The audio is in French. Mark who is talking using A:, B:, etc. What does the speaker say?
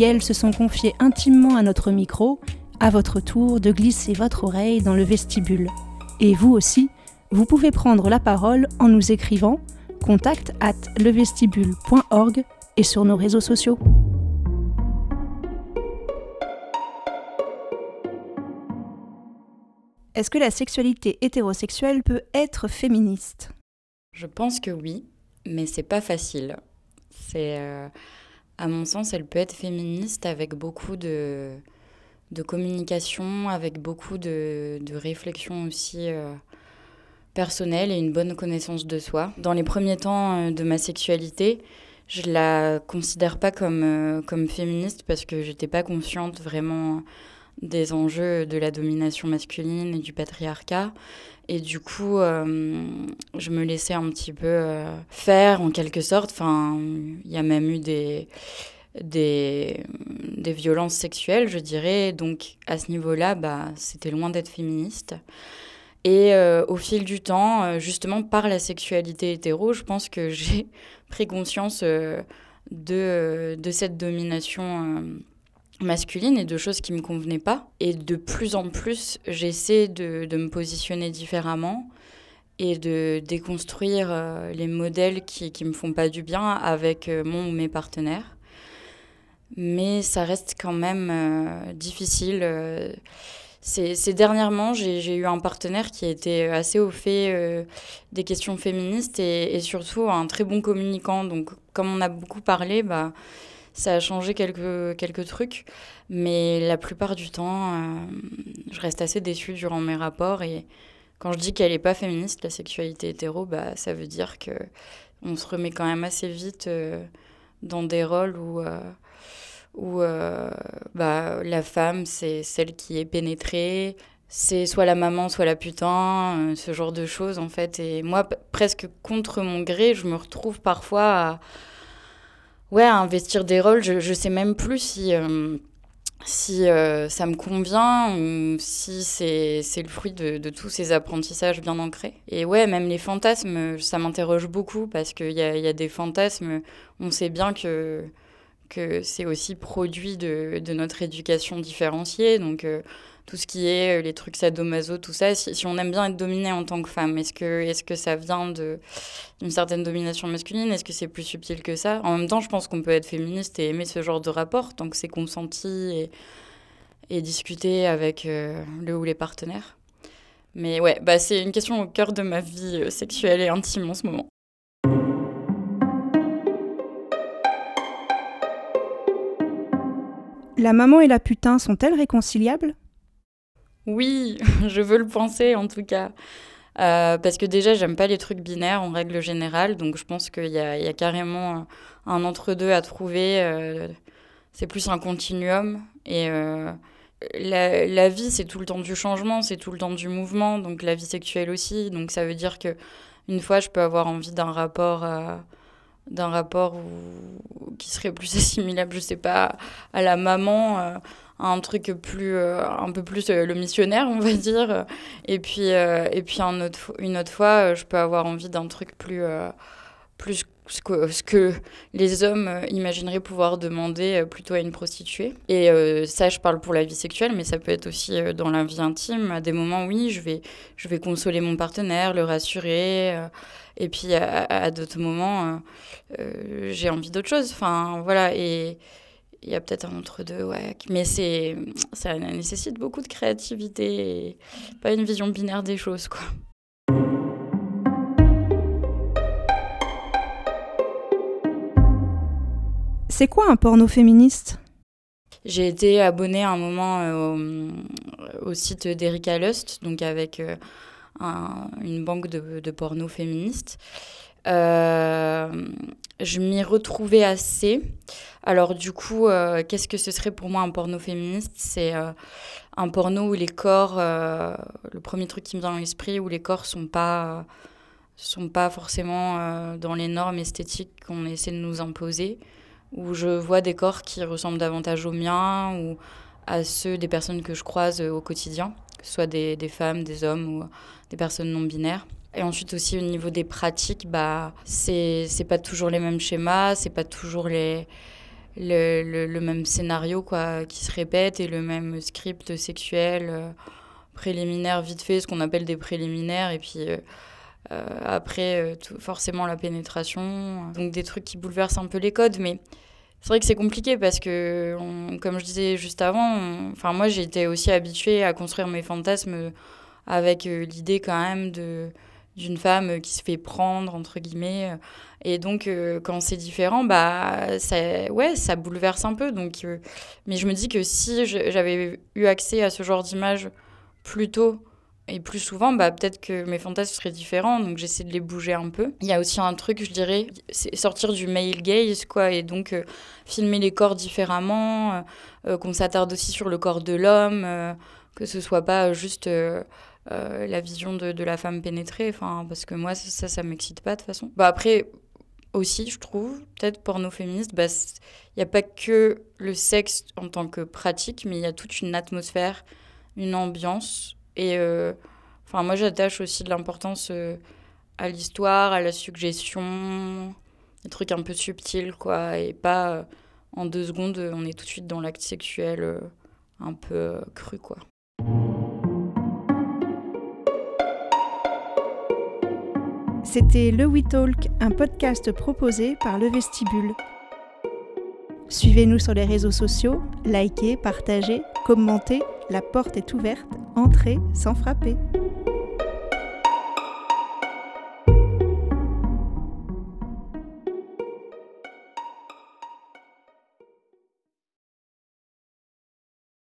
A: Elles se sont confiées intimement à notre micro à votre tour de glisser votre oreille dans le vestibule. Et vous aussi, vous pouvez prendre la parole en nous écrivant contact at levestibule.org et sur nos réseaux sociaux. Est-ce que la sexualité hétérosexuelle peut être féministe?
B: Je pense que oui, mais c'est pas facile. C'est, euh, à mon sens, elle peut être féministe avec beaucoup de, de communication, avec beaucoup de, de réflexion aussi euh, personnelle et une bonne connaissance de soi. Dans les premiers temps euh, de ma sexualité, je la considère pas comme, euh, comme féministe parce que j'étais pas consciente vraiment des enjeux de la domination masculine et du patriarcat. Et du coup, je me laissais un petit peu faire en quelque sorte. Enfin, il y a même eu des, des, des violences sexuelles, je dirais. Donc à ce niveau-là, bah, c'était loin d'être féministe. Et euh, au fil du temps, euh, justement par la sexualité hétéro, je pense que j'ai pris conscience euh, de, de cette domination masculine et de choses qui me convenaient pas. Et de plus en plus, j'essaie de, de, me positionner différemment et de déconstruire les modèles qui ne me font pas du bien avec mon ou mes partenaires mais ça reste quand même euh, difficile. Euh, ces, dernièrement, j'ai eu un partenaire qui été assez au fait euh, des questions féministes et, surtout un très bon communicant. Donc, comme on a beaucoup parlé, bah, ça a changé quelques, quelques trucs. Mais la plupart du temps, je reste assez déçue durant mes rapports. Et quand je dis qu'elle n'est pas féministe, la sexualité hétéro, bah, ça veut dire que on se remet quand même assez vite dans des rôles où où euh, bah, la femme, c'est celle qui est pénétrée, c'est soit la maman, soit la putain, euh, ce genre de choses en fait. Et moi, presque contre mon gré, je me retrouve parfois à, ouais, investir des rôles. Je, je sais même plus si, euh, si ça me convient ou si c'est le fruit de, de, tous ces apprentissages bien ancrés. Et ouais, même les fantasmes, ça m'interroge beaucoup parce qu'il y a, y a des fantasmes, on sait bien que que c'est aussi produit de, de, notre éducation différenciée. Donc, euh, tout ce qui est euh, les trucs sadomaso, tout ça, si, on aime bien être dominé en tant que femme, est-ce que, est que ça vient d'une certaine domination masculine? Est-ce que c'est plus subtil que ça? En même temps, je pense qu'on peut être féministe et aimer ce genre de rapport tant que c'est consenti et, et discuté avec euh, le ou les partenaires. Mais ouais, bah, c'est une question au cœur de ma vie sexuelle et intime en ce moment.
A: La maman et la putain sont-elles réconciliables?
B: Oui, je veux le penser en tout cas. Euh, parce que déjà, j'aime pas les trucs binaires en règle générale, donc je pense qu'il y, y a, carrément un entre-deux à trouver. Euh, c'est plus un continuum. Et euh, la, la, vie, c'est tout le temps du changement, c'est tout le temps du mouvement, donc la vie sexuelle aussi. Donc ça veut dire que une fois, je peux avoir envie d'un rapport d'un rapport qui serait plus assimilable, je sais pas, à la maman, euh, à un truc plus, euh, un peu plus euh, le missionnaire, on va dire. Et puis, et puis une autre fois, je peux avoir envie d'un truc plus, plus que, ce que, les hommes imagineraient pouvoir demander plutôt à une prostituée. Et ça, je parle pour la vie sexuelle, mais ça peut être aussi dans la vie intime. À des moments, oui, je vais, je vais consoler mon partenaire, le rassurer. Et puis à, d'autres moments, euh, euh, j'ai envie d'autre chose. Enfin, voilà. Et il y a peut-être un entre-deux, ouais. Mais ça nécessite beaucoup de créativité et pas une vision binaire des choses, quoi.
A: C'est quoi un porno féministe?
B: J'ai été abonnée à un moment euh, au, site d'Erika Lust, donc avec une banque de, porno féministe. je m'y retrouvais assez. Alors du coup, qu'est-ce que ce serait pour moi un porno féministe? C'est un porno où les corps, le premier truc qui me vient dans l'esprit, où les corps sont pas sont pas forcément dans les normes esthétiques qu'on essaie de nous imposer, où je vois des corps qui ressemblent davantage aux miens ou à ceux des personnes que je croise au quotidien, que ce soit des, des femmes, des hommes ou des personnes non binaires. Et ensuite aussi au niveau des pratiques, bah, c'est pas toujours les mêmes schémas, c'est pas toujours les, le, le, même scénario quoi, qui se répète et le même script sexuel euh, préliminaire vite fait, ce qu'on appelle des préliminaires, et puis euh, euh, après forcément la pénétration. Donc des trucs qui bouleversent un peu les codes, mais c'est vrai que c'est compliqué parce que, comme je disais juste avant, enfin moi été aussi habituée à construire mes fantasmes avec l'idée quand même de d'une femme qui se fait prendre entre guillemets et donc euh, quand c'est différent bah ça ouais ça bouleverse un peu donc euh, mais je me dis que si j'avais eu accès à ce genre d'image plus tôt et plus souvent bah peut-être que mes fantasmes seraient différents donc j'essaie de les bouger un peu il y a aussi un truc je dirais c'est sortir du male gaze quoi et donc euh, filmer les corps différemment qu'on s'attarde aussi sur le corps de l'homme que ce soit pas juste euh, la vision de, la femme pénétrée, enfin, parce que moi, ça, ça, m'excite pas de toute façon. Bah, après, aussi, je trouve, peut-être porno féministe, bah, il n'y a pas que le sexe en tant que pratique, mais il y a toute une atmosphère, une ambiance. Et euh, enfin, moi, j'attache aussi de l'importance euh, à l'histoire, à la suggestion, des trucs un peu subtils, quoi, et pas en deux secondes, on est tout de suite dans l'acte sexuel un peu cru, quoi.
A: C'était Le We Talk, un podcast proposé par Le Vestibule. Suivez-nous sur les réseaux sociaux, likez, partagez, commentez, la porte est ouverte, Entrez sans frapper.